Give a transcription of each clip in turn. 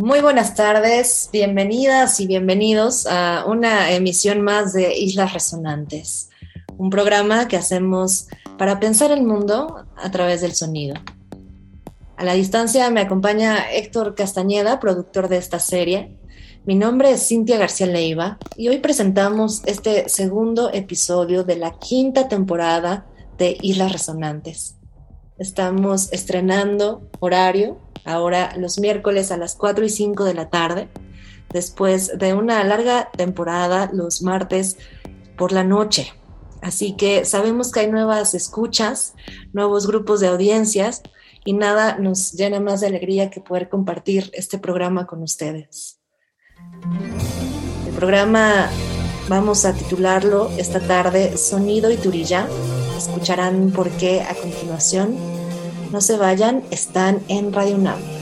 Muy buenas tardes, bienvenidas y bienvenidos a una emisión más de Islas Resonantes, un programa que hacemos para pensar el mundo a través del sonido. A la distancia me acompaña Héctor Castañeda, productor de esta serie. Mi nombre es Cintia García Leiva y hoy presentamos este segundo episodio de la quinta temporada de Islas Resonantes. Estamos estrenando horario ahora los miércoles a las 4 y 5 de la tarde, después de una larga temporada los martes por la noche. Así que sabemos que hay nuevas escuchas, nuevos grupos de audiencias y nada nos llena más de alegría que poder compartir este programa con ustedes. El programa vamos a titularlo esta tarde Sonido y Turilla. Escucharán por qué a continuación no se vayan, están en Radio UNAM.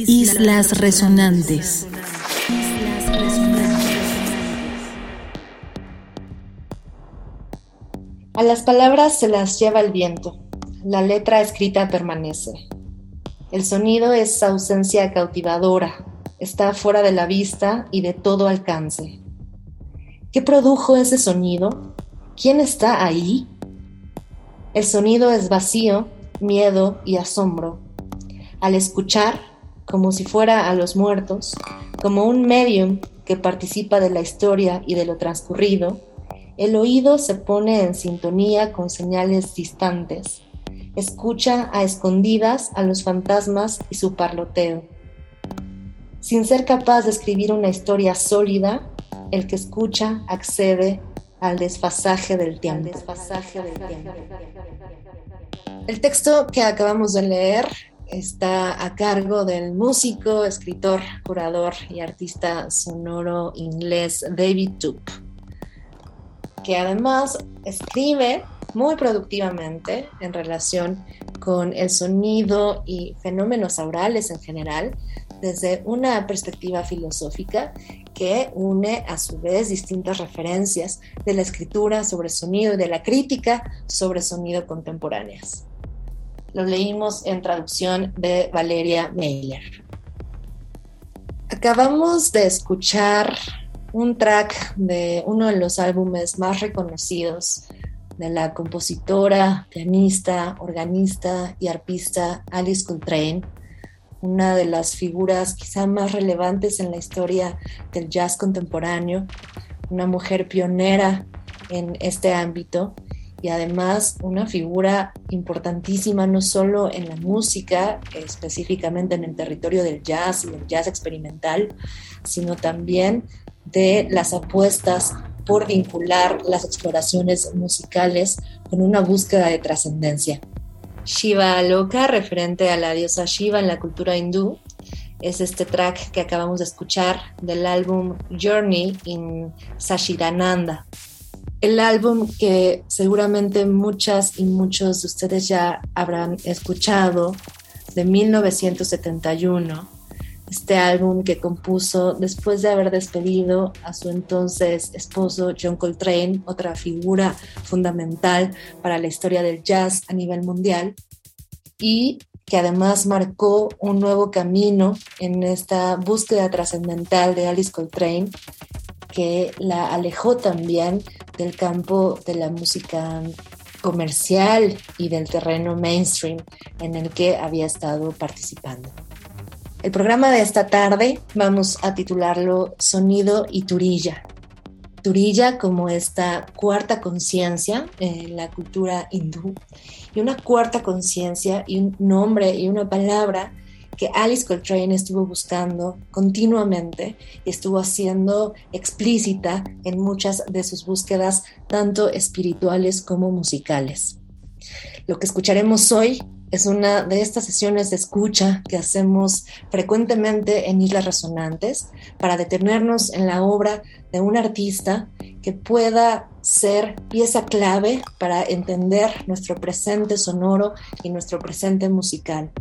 Islas Resonantes. A las palabras se las lleva el viento, la letra escrita permanece. El sonido es ausencia cautivadora, está fuera de la vista y de todo alcance. ¿Qué produjo ese sonido? ¿Quién está ahí? El sonido es vacío, miedo y asombro. Al escuchar, como si fuera a los muertos, como un medium que participa de la historia y de lo transcurrido, el oído se pone en sintonía con señales distantes. Escucha a escondidas a los fantasmas y su parloteo. Sin ser capaz de escribir una historia sólida, el que escucha accede al desfasaje del tiempo. El texto que acabamos de leer está a cargo del músico, escritor, curador y artista sonoro inglés David Toop, que además escribe muy productivamente en relación con el sonido y fenómenos aurales en general, desde una perspectiva filosófica que une a su vez distintas referencias de la escritura sobre sonido y de la crítica sobre sonido contemporáneas. Lo leímos en traducción de Valeria Meyer. Acabamos de escuchar un track de uno de los álbumes más reconocidos de la compositora, pianista, organista y arpista Alice Coltrane, una de las figuras quizá más relevantes en la historia del jazz contemporáneo, una mujer pionera en este ámbito y además una figura importantísima no solo en la música, específicamente en el territorio del jazz y del jazz experimental, sino también de las apuestas por vincular las exploraciones musicales con una búsqueda de trascendencia. Shiva Loka, referente a la diosa Shiva en la cultura hindú, es este track que acabamos de escuchar del álbum Journey in Sashidananda. El álbum que seguramente muchas y muchos de ustedes ya habrán escuchado de 1971 este álbum que compuso después de haber despedido a su entonces esposo John Coltrane, otra figura fundamental para la historia del jazz a nivel mundial, y que además marcó un nuevo camino en esta búsqueda trascendental de Alice Coltrane, que la alejó también del campo de la música comercial y del terreno mainstream en el que había estado participando. El programa de esta tarde vamos a titularlo Sonido y Turilla. Turilla como esta cuarta conciencia en la cultura hindú y una cuarta conciencia y un nombre y una palabra que Alice Coltrane estuvo buscando continuamente y estuvo haciendo explícita en muchas de sus búsquedas, tanto espirituales como musicales. Lo que escucharemos hoy es una de estas sesiones de escucha que hacemos frecuentemente en Islas Resonantes para detenernos en la obra de un artista que pueda ser pieza clave para entender nuestro presente sonoro y nuestro presente musical.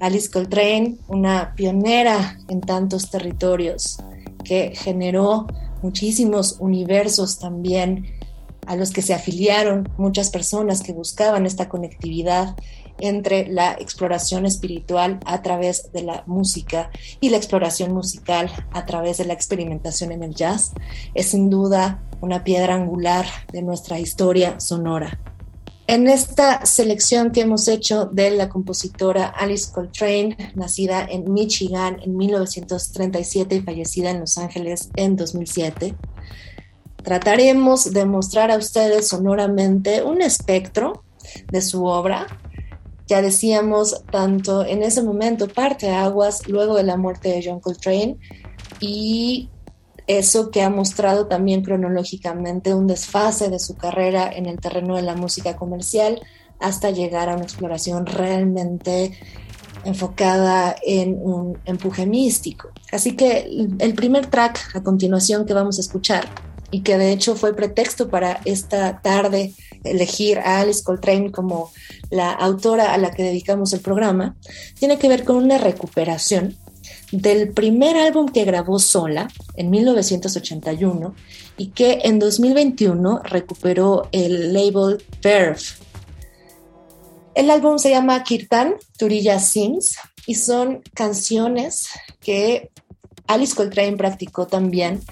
Alice Coltrane, una pionera en tantos territorios que generó muchísimos universos también a los que se afiliaron muchas personas que buscaban esta conectividad entre la exploración espiritual a través de la música y la exploración musical a través de la experimentación en el jazz, es sin duda una piedra angular de nuestra historia sonora. En esta selección que hemos hecho de la compositora Alice Coltrane, nacida en Michigan en 1937 y fallecida en Los Ángeles en 2007, trataremos de mostrar a ustedes sonoramente un espectro de su obra. Ya decíamos, tanto en ese momento parte aguas luego de la muerte de John Coltrane y eso que ha mostrado también cronológicamente un desfase de su carrera en el terreno de la música comercial hasta llegar a una exploración realmente enfocada en un empuje místico. Así que el primer track a continuación que vamos a escuchar y que de hecho fue pretexto para esta tarde elegir a Alice Coltrane como la autora a la que dedicamos el programa, tiene que ver con una recuperación del primer álbum que grabó sola en 1981 y que en 2021 recuperó el label Verve. El álbum se llama Kirtan Turilla Sings y son canciones que Alice Coltrane practicó también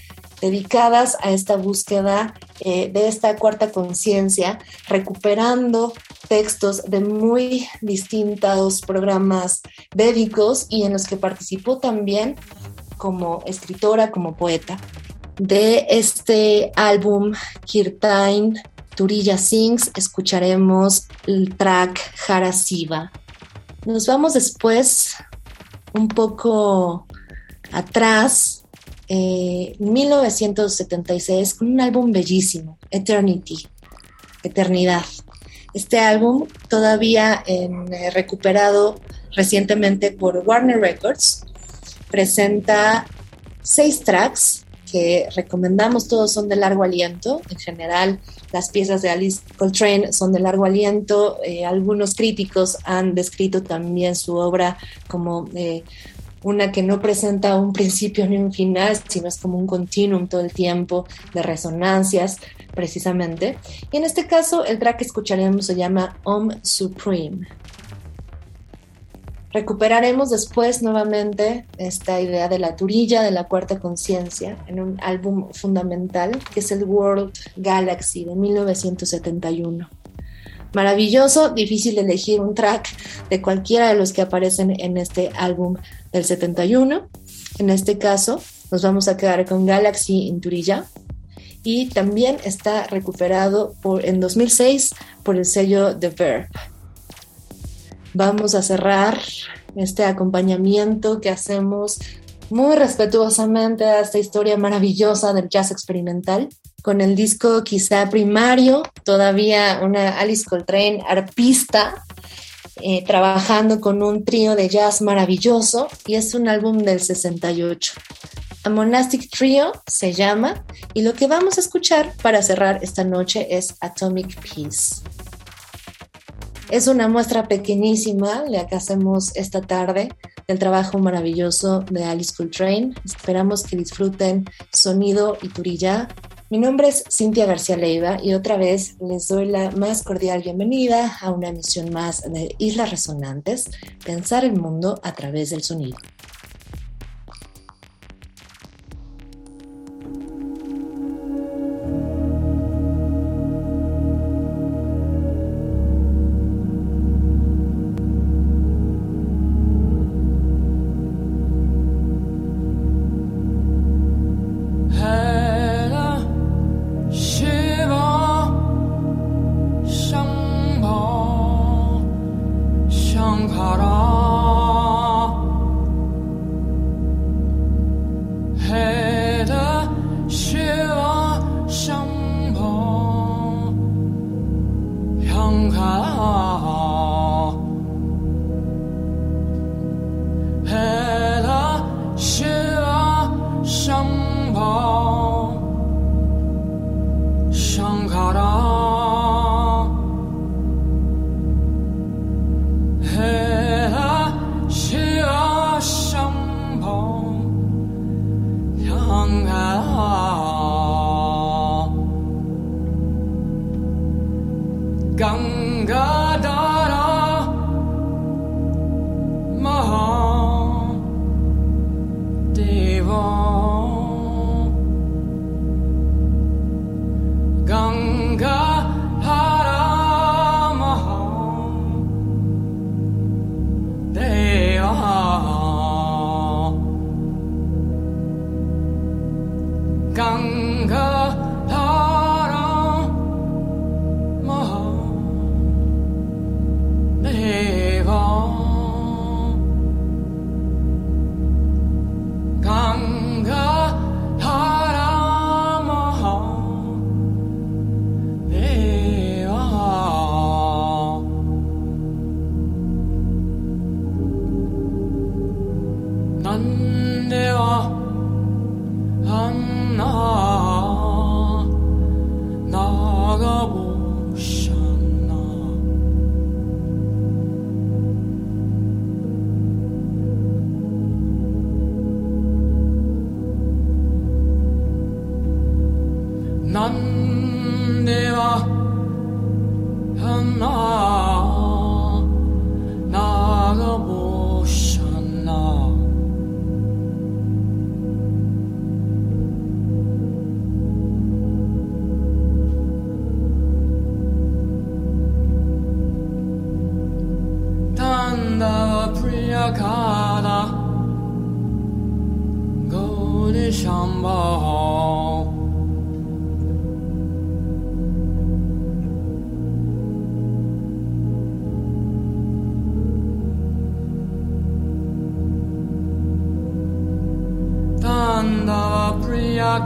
dedicadas a esta búsqueda eh, de esta cuarta conciencia, recuperando textos de muy distintos programas védicos y en los que participó también como escritora, como poeta. De este álbum Kirtain Turilla Sings escucharemos el track Harasiva. Nos vamos después un poco atrás 1976 eh, con un álbum bellísimo, Eternity, Eternidad. Este álbum todavía eh, recuperado recientemente por Warner Records presenta seis tracks que recomendamos, todos son de largo aliento. En general, las piezas de Alice Coltrane son de largo aliento. Eh, algunos críticos han descrito también su obra como una que no presenta un principio ni un final, sino es como un continuum todo el tiempo de resonancias, precisamente. Y en este caso, el track que escucharemos se llama Om Supreme. Recuperaremos después nuevamente esta idea de la turilla de la cuarta conciencia en un álbum fundamental que es el World Galaxy de 1971 maravilloso, difícil elegir un track de cualquiera de los que aparecen en este álbum del 71. En este caso, nos vamos a quedar con Galaxy in Turilla y también está recuperado en 2006 por el sello The Verb. Vamos a cerrar este acompañamiento que hacemos muy respetuosamente a esta historia maravillosa del jazz experimental con el disco quizá primario, todavía una Alice Coltrane arpista, eh, trabajando con un trío de jazz maravilloso y es un álbum del 68. A Monastic Trio se llama y lo que vamos a escuchar para cerrar esta noche es Atomic Peace. Es una muestra pequeñísima la que hacemos esta tarde del trabajo maravilloso de Alice Coltrane. Esperamos que disfruten sonido y turilla mi nombre es Cintia García Leiva y otra vez les doy la más cordial bienvenida a una emisión más de Islas Resonantes, pensar el mundo a través del sonido.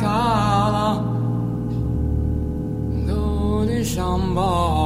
Shambhala, Dhoni Shambhala.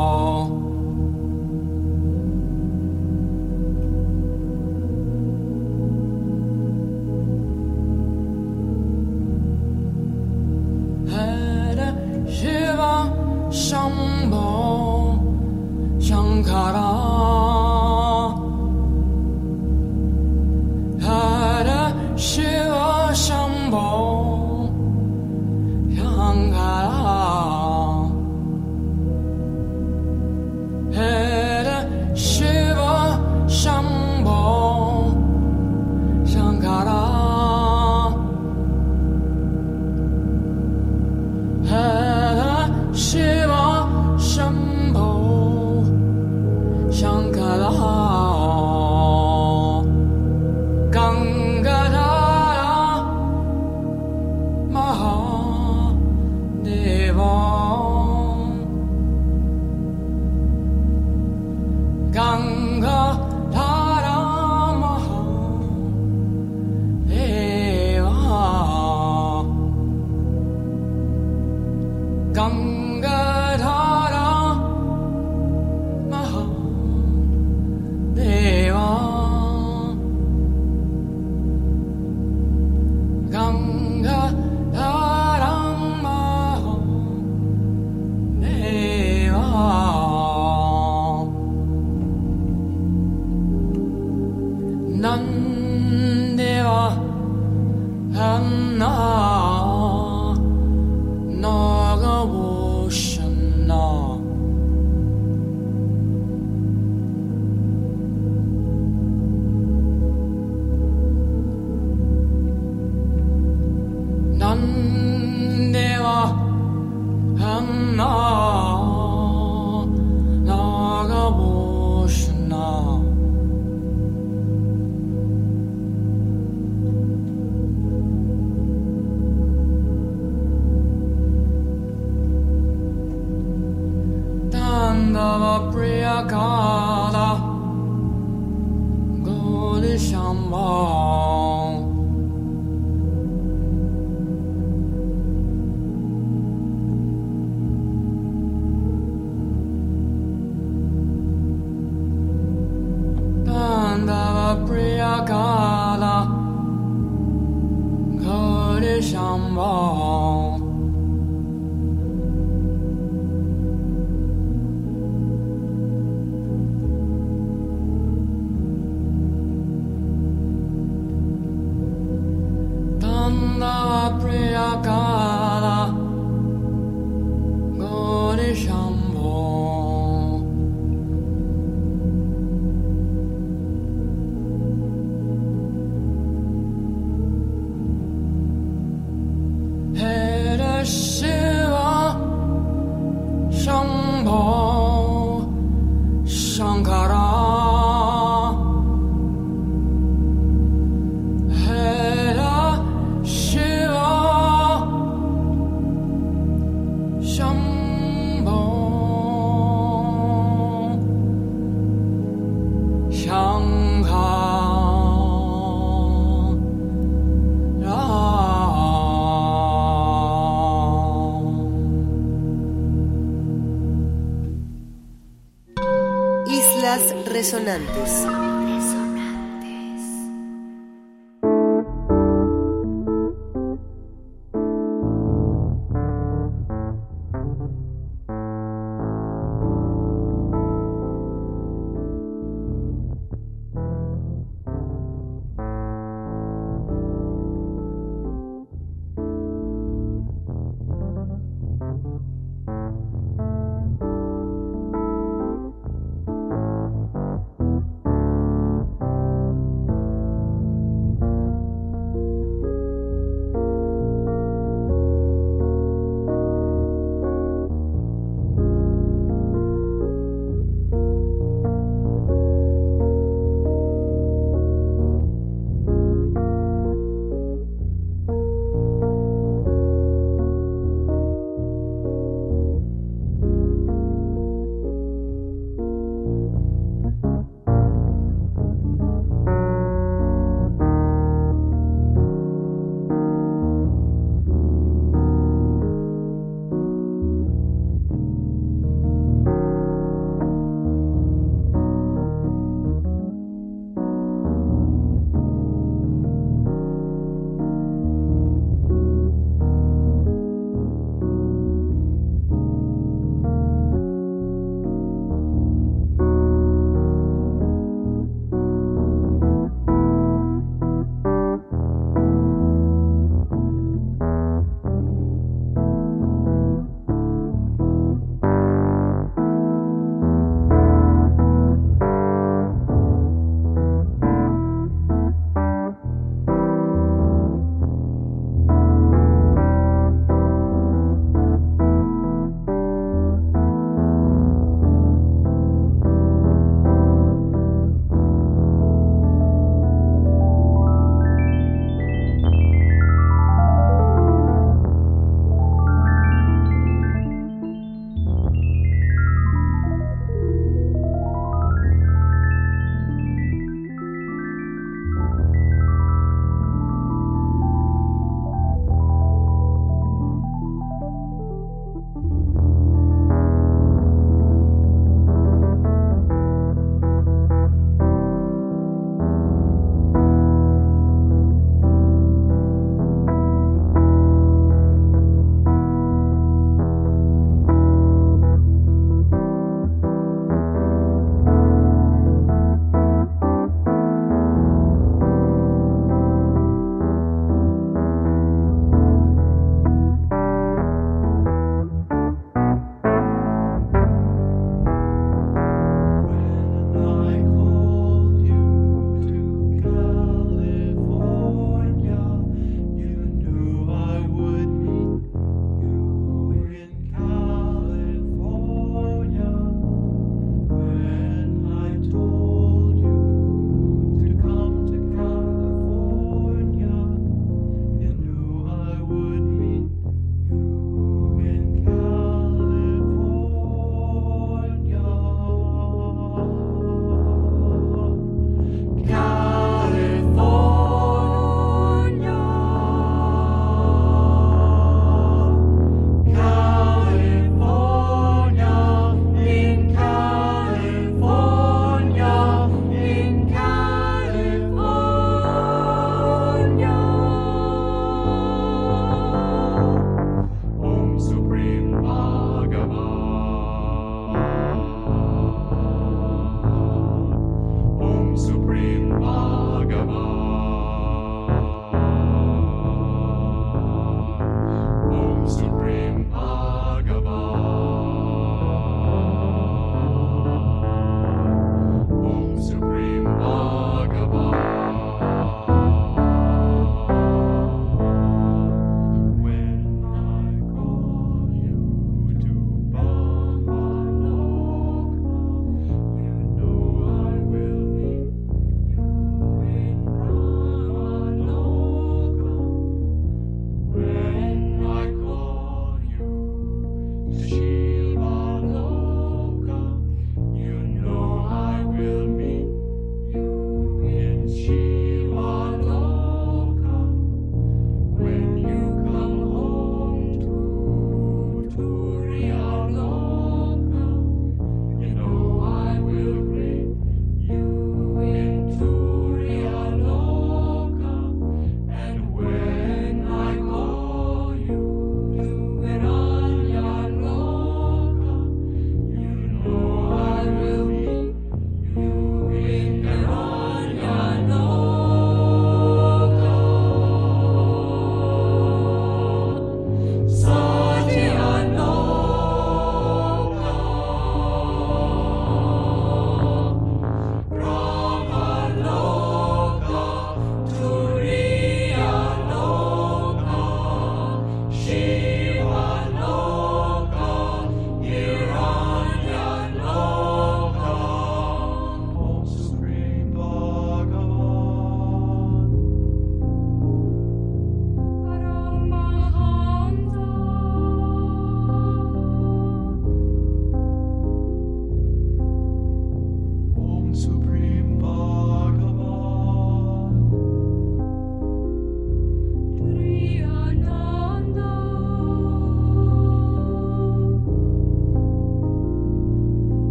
resonante.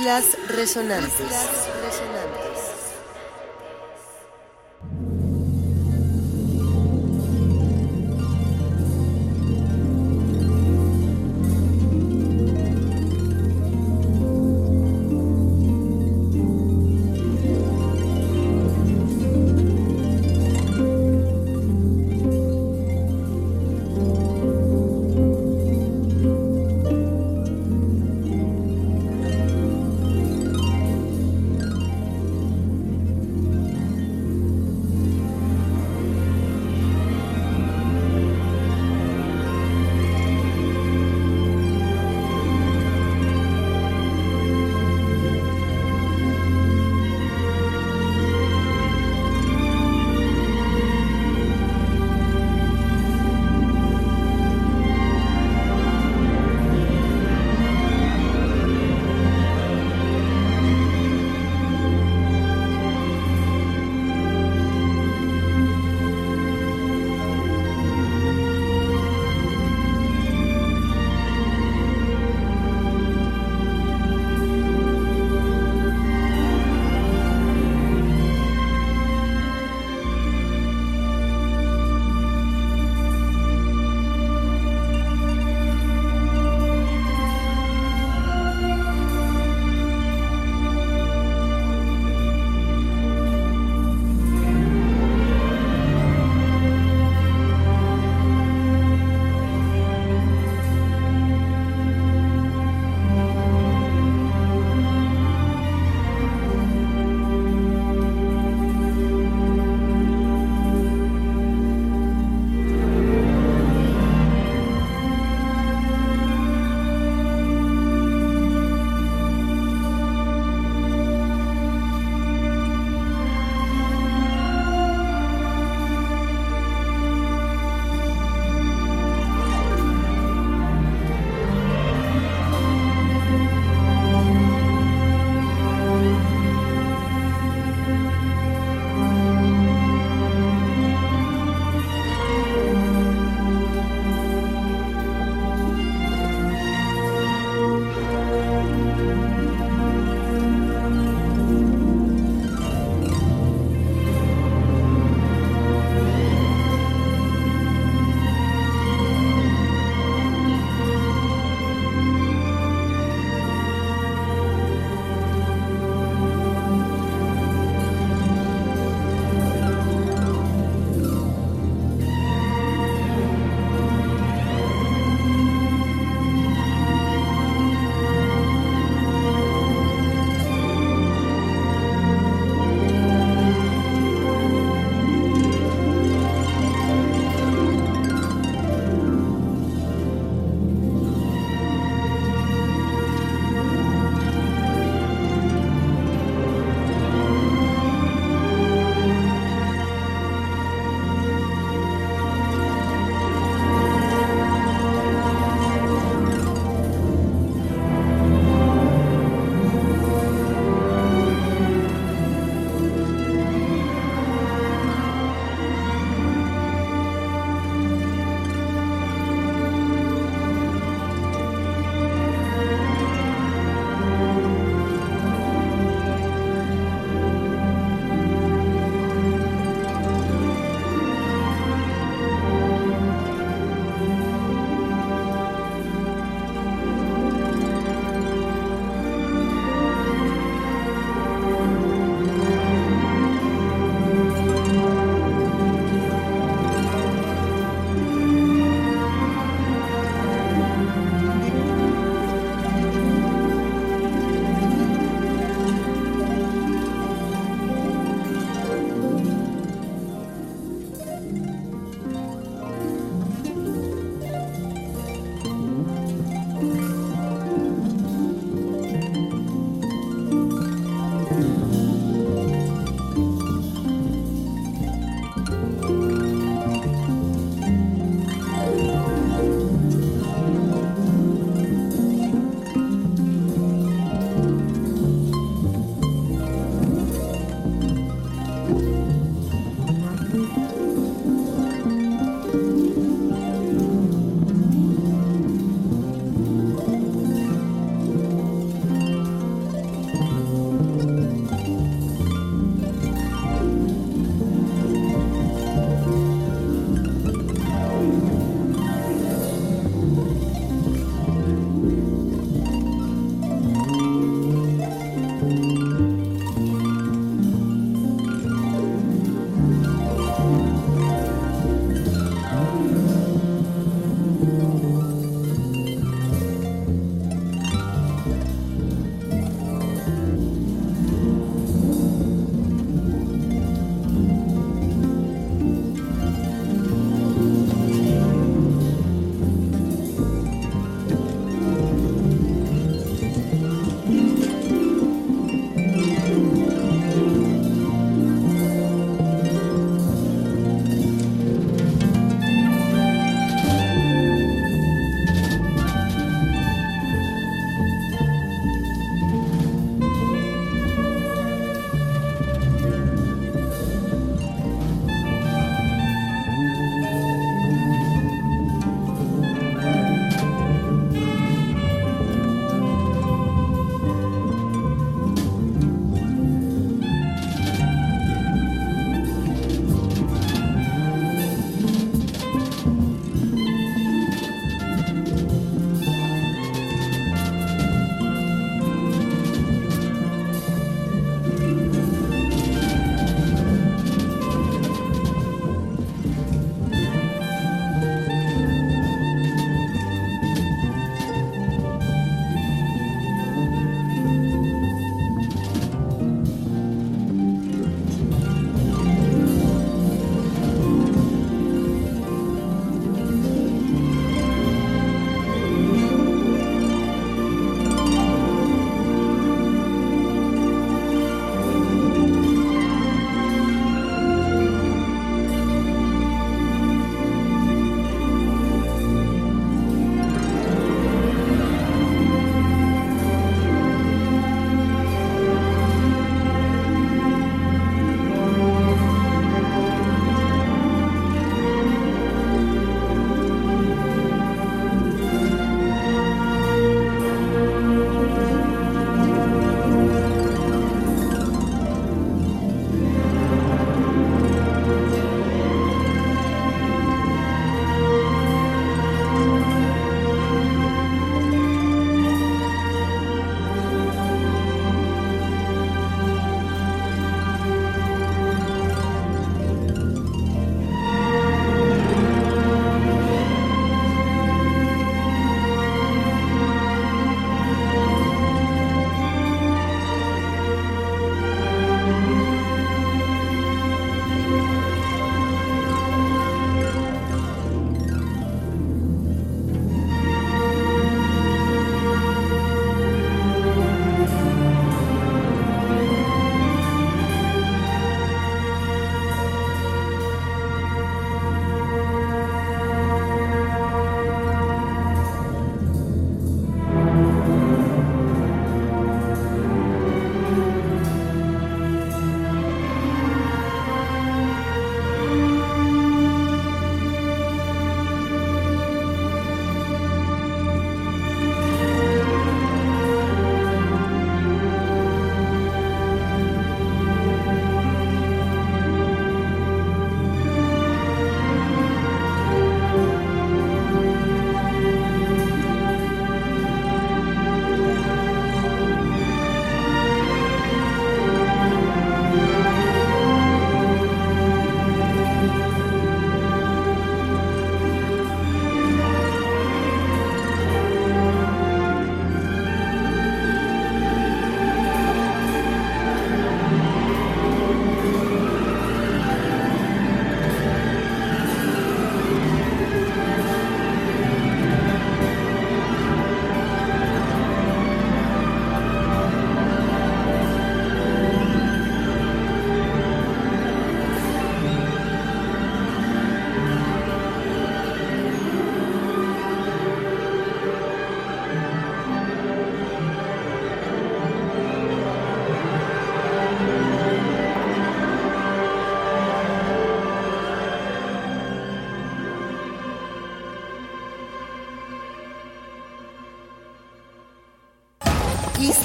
Resonantes. Islas Resonantes.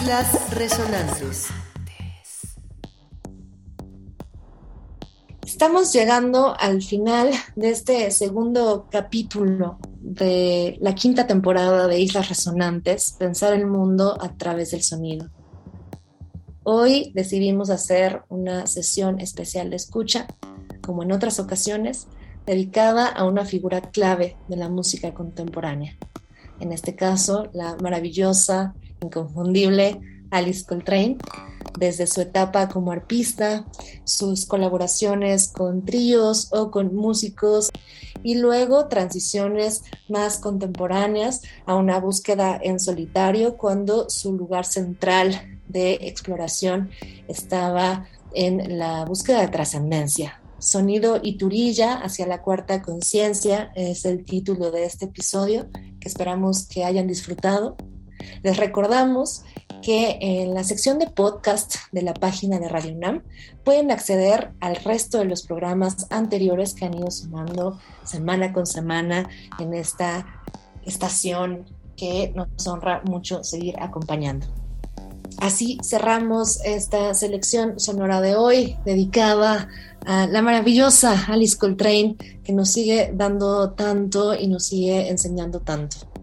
Islas Resonantes. Estamos llegando al final de este segundo capítulo de la quinta temporada de Islas Resonantes, Pensar el Mundo a través del Sonido. Hoy decidimos hacer una sesión especial de escucha, como en otras ocasiones, dedicada a una figura clave de la música contemporánea. En este caso, la maravillosa, inconfundible Alice Coltrane, desde su etapa como arpista, sus colaboraciones con tríos o con músicos y luego transiciones más contemporáneas a una búsqueda en solitario cuando su lugar central de exploración estaba en la búsqueda de trascendencia. Sonido y Turilla hacia la cuarta conciencia es el título de este episodio que esperamos que hayan disfrutado. Les recordamos que en la sección de podcast de la página de Radio UNAM pueden acceder al resto de los programas anteriores que han ido sumando semana con semana en esta estación que nos honra mucho seguir acompañando. Así cerramos esta selección sonora de hoy dedicada a la maravillosa Alice Coltrane que nos sigue dando tanto y nos sigue enseñando tanto.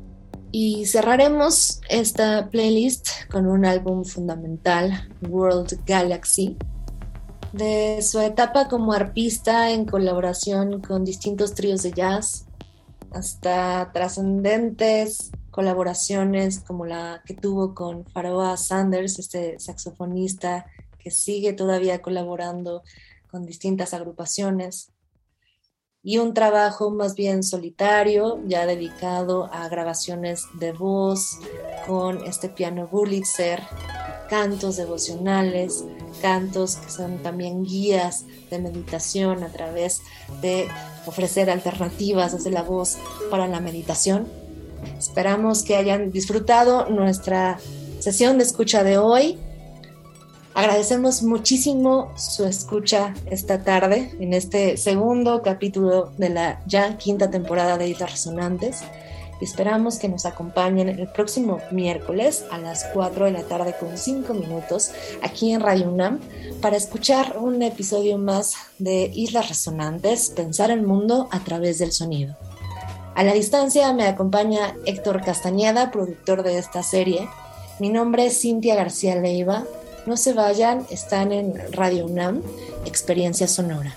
Y cerraremos esta playlist con un álbum fundamental, World Galaxy, de su etapa como arpista en colaboración con distintos tríos de jazz, hasta trascendentes colaboraciones como la que tuvo con Pharoah Sanders, este saxofonista que sigue todavía colaborando con distintas agrupaciones, y un trabajo más bien solitario, ya dedicado a grabaciones de voz con este piano Wurlitzer, cantos devocionales, cantos que son también guías de meditación a través de ofrecer alternativas desde la voz para la meditación Esperamos que hayan disfrutado nuestra sesión de escucha de hoy. Agradecemos muchísimo su escucha esta tarde en este segundo capítulo de la ya quinta temporada de Islas Resonantes. Esperamos que nos acompañen el próximo miércoles a las 4 de la tarde con 5 minutos aquí en Radio UNAM para escuchar un episodio más de Islas Resonantes, Pensar el Mundo a través del Sonido. A la distancia me acompaña Héctor Castañeda, productor de esta serie. Mi nombre es Cintia García Leiva. No se vayan, están en Radio UNAM, Experiencia Sonora.